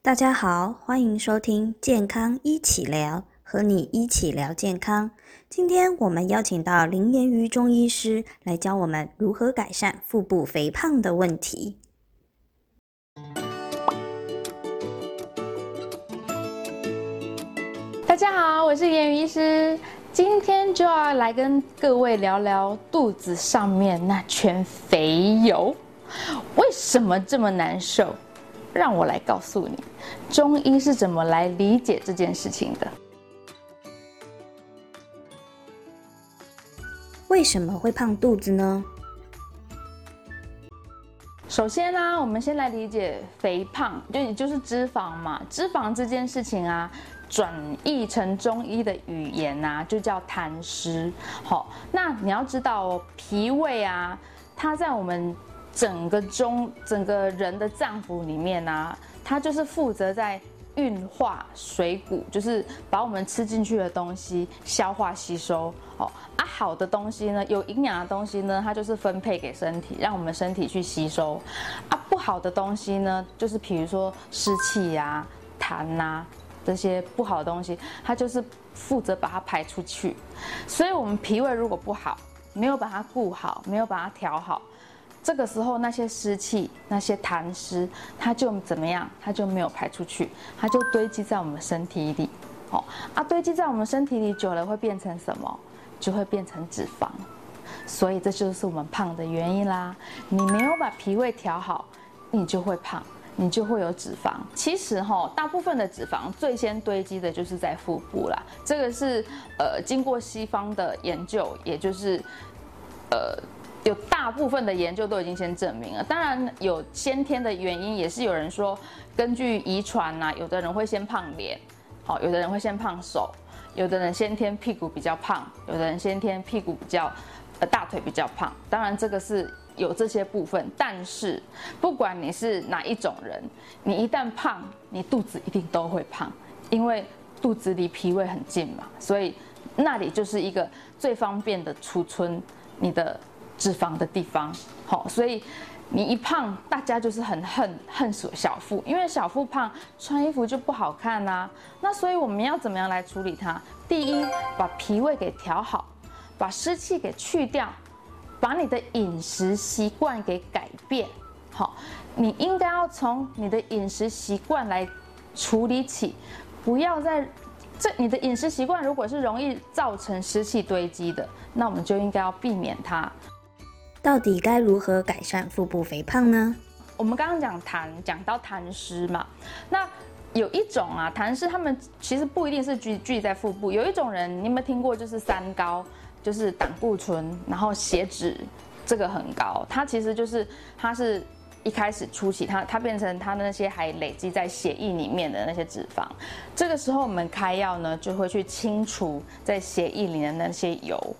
大家好，欢迎收听健康一起聊，和你一起聊健康。今天我们邀请到林言瑜中医师来教我们如何改善腹部肥胖的问题。大家好，我是言瑜医师，今天就要来跟各位聊聊肚子上面那圈肥油，为什么这么难受？让我来告诉你，中医是怎么来理解这件事情的。为什么会胖肚子呢？首先呢，我们先来理解肥胖，就也就是脂肪嘛。脂肪这件事情啊，转译成中医的语言啊，就叫痰湿。好，那你要知道哦，脾胃啊，它在我们整个中整个人的脏腑里面呢，它就是负责在运化水谷，就是把我们吃进去的东西消化吸收。哦啊，好的东西呢，有营养的东西呢，它就是分配给身体，让我们身体去吸收。啊，不好的东西呢，就是比如说湿气呀、痰呐这些不好的东西，它就是负责把它排出去。所以，我们脾胃如果不好，没有把它顾好，没有把它调好，这个时候那些湿气、那些痰湿，它就怎么样？它就没有排出去，它就堆积在我们身体里。哦啊，堆积在我们身体里久了会变成什么？就会变成脂肪，所以这就是我们胖的原因啦。你没有把脾胃调好，你就会胖，你就会有脂肪。其实哈，大部分的脂肪最先堆积的就是在腹部啦。这个是呃经过西方的研究，也就是呃有大部分的研究都已经先证明了。当然有先天的原因，也是有人说根据遗传呐，有的人会先胖脸，好，有的人会先胖手。有的人先天屁股比较胖，有的人先天屁股比较，呃大腿比较胖。当然这个是有这些部分，但是不管你是哪一种人，你一旦胖，你肚子一定都会胖，因为肚子离脾胃很近嘛，所以那里就是一个最方便的储存你的脂肪的地方。好，所以。你一胖，大家就是很恨恨死小腹，因为小腹胖，穿衣服就不好看呐。那所以我们要怎么样来处理它？第一，把脾胃给调好，把湿气给去掉，把你的饮食习惯给改变。好，你应该要从你的饮食习惯来处理起，不要在这你的饮食习惯如果是容易造成湿气堆积的，那我们就应该要避免它。到底该如何改善腹部肥胖呢？我们刚刚讲痰，讲到痰湿嘛，那有一种啊，痰湿他们其实不一定是聚聚在腹部，有一种人，你有没有听过？就是三高，就是胆固醇，然后血脂这个很高，它其实就是它是一开始初期，它它变成它那些还累积在血液里面的那些脂肪，这个时候我们开药呢，就会去清除在血液里的那些油，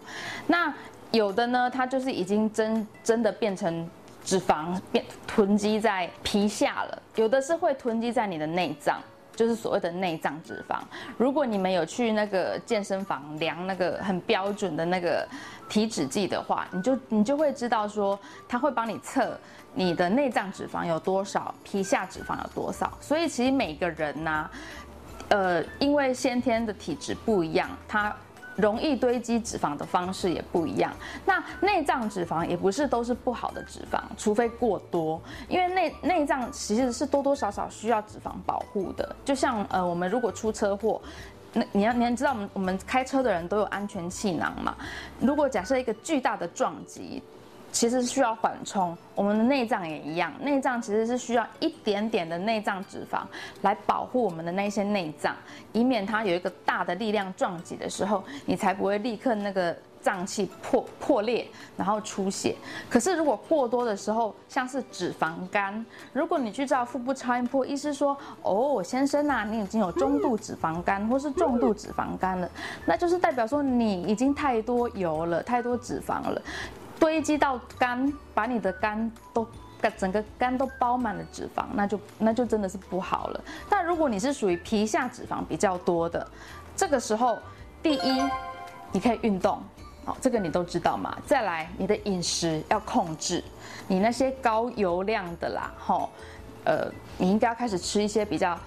那。有的呢，它就是已经真真的变成脂肪变囤积在皮下了；有的是会囤积在你的内脏，就是所谓的内脏脂肪。如果你们有去那个健身房量那个很标准的那个体脂计的话，你就你就会知道说，它会帮你测你的内脏脂肪有多少，皮下脂肪有多少。所以其实每个人呢，呃，因为先天的体质不一样，它。容易堆积脂肪的方式也不一样。那内脏脂肪也不是都是不好的脂肪，除非过多。因为内内脏其实是多多少少需要脂肪保护的。就像呃，我们如果出车祸，你要你要知道，我们我们开车的人都有安全气囊嘛。如果假设一个巨大的撞击。其实需要缓冲，我们的内脏也一样，内脏其实是需要一点点的内脏脂肪来保护我们的那些内脏，以免它有一个大的力量撞击的时候，你才不会立刻那个脏器破破裂，然后出血。可是如果过多的时候，像是脂肪肝，如果你去照腹部超音波，医师说，哦，先生啊，你已经有中度脂肪肝或是重度脂肪肝了，那就是代表说你已经太多油了，太多脂肪了。堆积到肝，把你的肝都整个肝都包满了脂肪，那就那就真的是不好了。但如果你是属于皮下脂肪比较多的，这个时候，第一，你可以运动，好，这个你都知道嘛。再来，你的饮食要控制，你那些高油量的啦，吼，呃，你应该要开始吃一些比较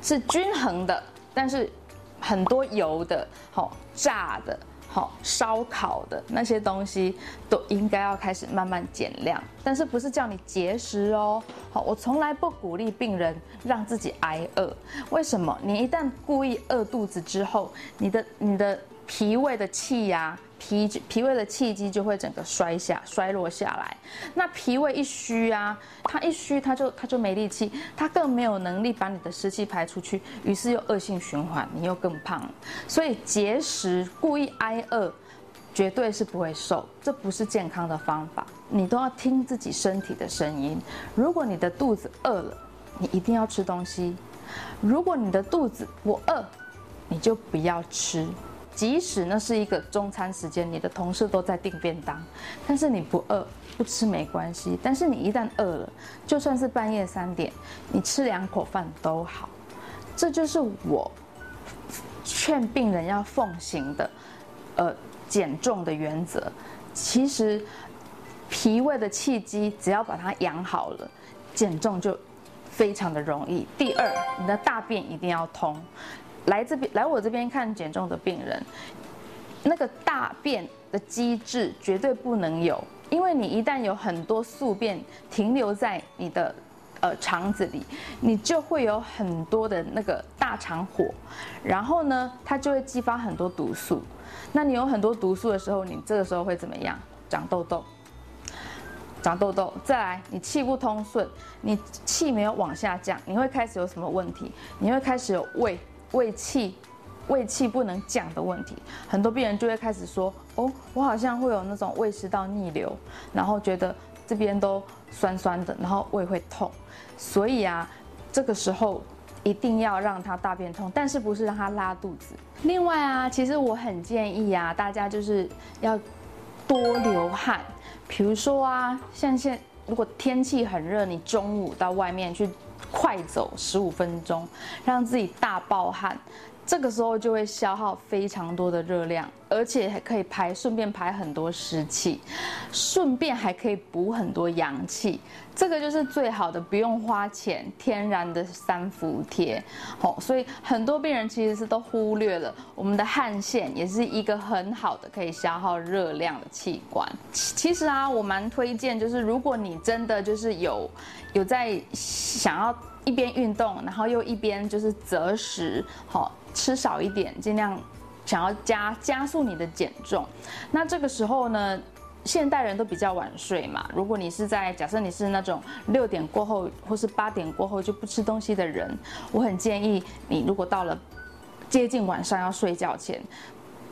是均衡的，但是很多油的，好炸的。好，烧烤的那些东西都应该要开始慢慢减量，但是不是叫你节食哦？好，我从来不鼓励病人让自己挨饿。为什么？你一旦故意饿肚子之后，你的你的脾胃的气呀。脾脾胃的气机就会整个衰下衰落下来，那脾胃一虚啊，它一虚，它就它就没力气，它更没有能力把你的湿气排出去，于是又恶性循环，你又更胖。所以节食故意挨饿，绝对是不会瘦，这不是健康的方法。你都要听自己身体的声音。如果你的肚子饿了，你一定要吃东西；如果你的肚子不饿，你就不要吃。即使那是一个中餐时间，你的同事都在订便当，但是你不饿，不吃没关系。但是你一旦饿了，就算是半夜三点，你吃两口饭都好。这就是我劝病人要奉行的，呃，减重的原则。其实脾胃的气机只要把它养好了，减重就非常的容易。第二，你的大便一定要通。来这边来我这边看减重的病人，那个大便的机制绝对不能有，因为你一旦有很多宿便停留在你的呃肠子里，你就会有很多的那个大肠火，然后呢，它就会激发很多毒素。那你有很多毒素的时候，你这个时候会怎么样？长痘痘，长痘痘。再来，你气不通顺，你气没有往下降，你会开始有什么问题？你会开始有胃。胃气，胃气不能降的问题，很多病人就会开始说：“哦，我好像会有那种胃食道逆流，然后觉得这边都酸酸的，然后胃会痛。”所以啊，这个时候一定要让他大便通，但是不是让他拉肚子。另外啊，其实我很建议啊，大家就是要多流汗，比如说啊，像现如果天气很热，你中午到外面去。快走十五分钟，让自己大爆汗，这个时候就会消耗非常多的热量，而且还可以排，顺便排很多湿气，顺便还可以补很多阳气。这个就是最好的，不用花钱，天然的三伏贴。好，所以很多病人其实是都忽略了我们的汗腺，也是一个很好的可以消耗热量的器官。其实啊，我蛮推荐，就是如果你真的就是有有在想要一边运动，然后又一边就是择食，好吃少一点，尽量想要加加速你的减重。那这个时候呢？现代人都比较晚睡嘛，如果你是在假设你是那种六点过后或是八点过后就不吃东西的人，我很建议你，如果到了接近晚上要睡觉前，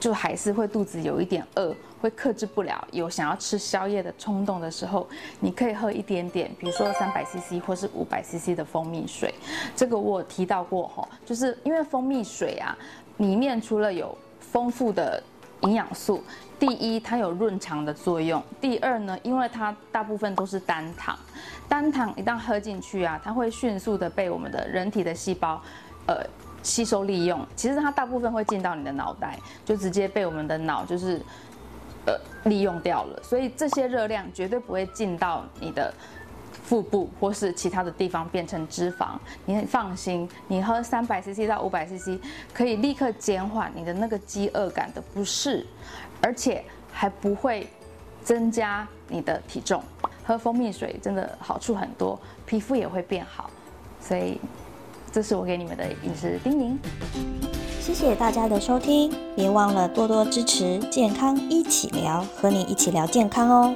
就还是会肚子有一点饿，会克制不了，有想要吃宵夜的冲动的时候，你可以喝一点点，比如说三百 CC 或是五百 CC 的蜂蜜水。这个我提到过哈，就是因为蜂蜜水啊，里面除了有丰富的营养素。第一，它有润肠的作用；第二呢，因为它大部分都是单糖，单糖一旦喝进去啊，它会迅速的被我们的人体的细胞，呃，吸收利用。其实它大部分会进到你的脑袋，就直接被我们的脑就是，呃，利用掉了。所以这些热量绝对不会进到你的。腹部或是其他的地方变成脂肪，你很放心，你喝三百 CC 到五百 CC 可以立刻减缓你的那个饥饿感的不适，而且还不会增加你的体重。喝蜂蜜水真的好处很多，皮肤也会变好，所以这是我给你们的饮食叮咛。谢谢大家的收听，别忘了多多支持健康一起聊，和你一起聊健康哦。